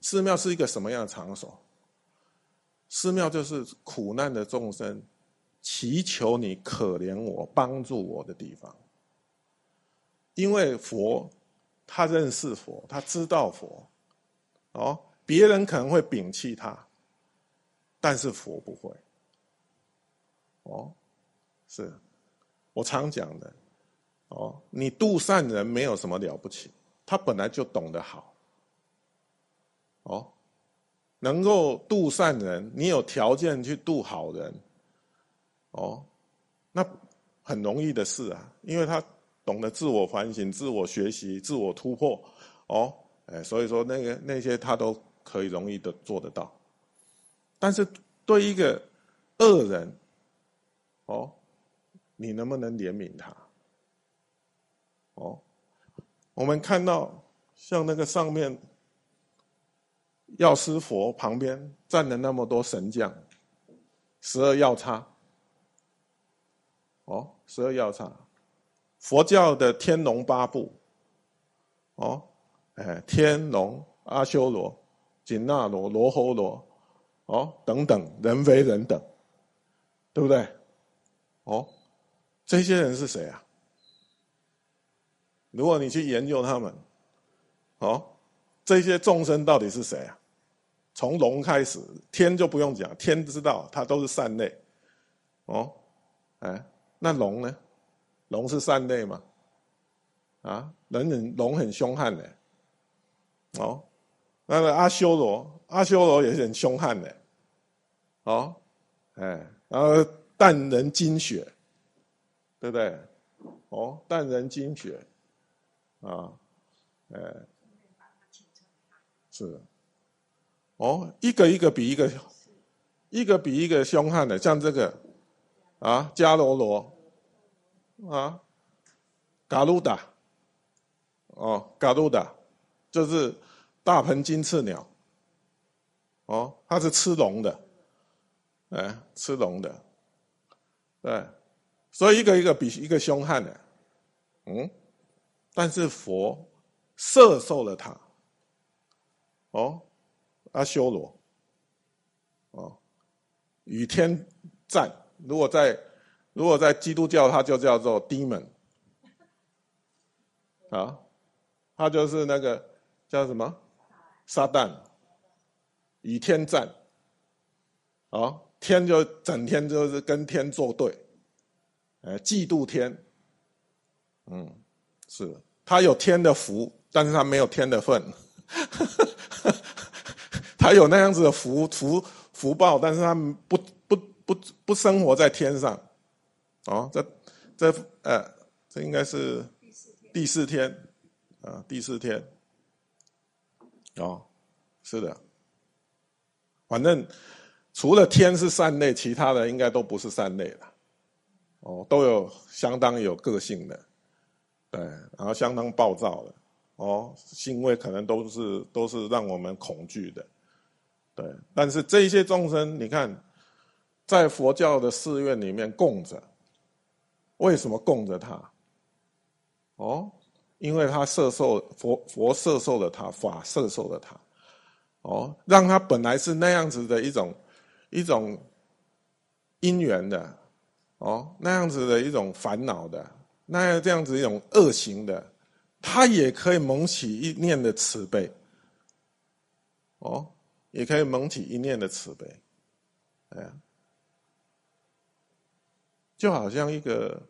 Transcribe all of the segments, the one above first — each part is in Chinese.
寺庙是一个什么样的场所？寺庙就是苦难的众生祈求你可怜我、帮助我的地方。因为佛他认识佛，他知道佛，哦，别人可能会摒弃他，但是佛不会。哦，是我常讲的。哦，你度善人没有什么了不起，他本来就懂得好。哦，能够度善人，你有条件去度好人。哦，那很容易的事啊，因为他懂得自我反省、自我学习、自我突破。哦，哎，所以说那个那些他都可以容易的做得到。但是对一个恶人，哦，你能不能怜悯他？哦，我们看到像那个上面药师佛旁边站了那么多神将，十二药叉。哦，十二药叉，佛教的天龙八部。哦，哎，天龙、阿修罗、紧那罗、罗侯罗，哦，等等，人非人等，对不对？哦，这些人是谁啊？如果你去研究他们，哦，这些众生到底是谁啊？从龙开始，天就不用讲，天知道它都是善类，哦，哎，那龙呢？龙是善类吗？啊，人很龙很凶悍的，哦，那个阿修罗，阿修罗也是很凶悍的，哦，哎，然后淡人精血，对不对？哦，淡人精血。啊，哎，是，哦，一个一个比一个，一个比一个凶悍的，像这个，啊，迦罗罗，啊，嘎鲁达，哦，嘎鲁达，就是大鹏金翅鸟，哦，它是吃龙的，哎，吃龙的，对，所以一个一个比一个凶悍的，嗯。但是佛摄受了他，哦，阿修罗，哦，与天战。如果在如果在基督教，他就叫做 demon，啊，他就是那个叫什么？撒旦，与天战，啊，天就整天就是跟天作对，哎，嫉妒天，嗯。是，他有天的福，但是他没有天的份。他有那样子的福福福报，但是他不不不不生活在天上。哦，这这呃，这应该是第四天啊，第四天。哦，是的，反正除了天是善类，其他的应该都不是善类了。哦，都有相当有个性的。对，然后相当暴躁的，哦，行为可能都是都是让我们恐惧的，对。但是这些众生，你看，在佛教的寺院里面供着，为什么供着他？哦，因为他摄受佛佛摄受了他，法摄受了他，哦，让他本来是那样子的一种一种因缘的，哦，那样子的一种烦恼的。那这样子一种恶行的，他也可以蒙起一念的慈悲，哦，也可以蒙起一念的慈悲，哎，就好像一个，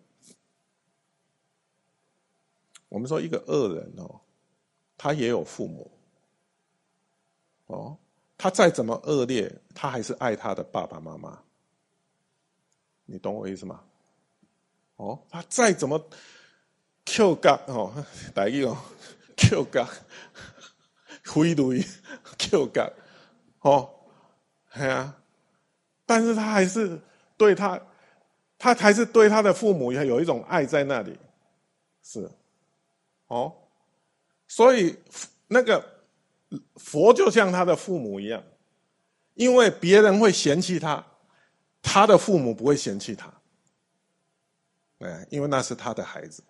我们说一个恶人哦，他也有父母，哦，他再怎么恶劣，他还是爱他的爸爸妈妈，你懂我意思吗？哦，他再怎么 Q 角哦，大意哦，Q 角，挥泪 Q 角，哦，系啊，但是他还是对他，他还是对他的父母也有一种爱在那里，是，哦，所以那个佛就像他的父母一样，因为别人会嫌弃他，他的父母不会嫌弃他。哎，因为那是他的孩子，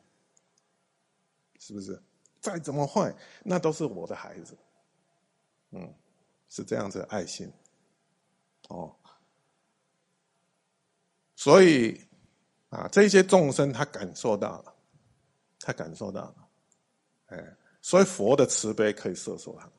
是不是？再怎么坏，那都是我的孩子。嗯，是这样子的爱心，哦，所以啊，这些众生他感受到了，他感受到了，哎，所以佛的慈悲可以摄受他。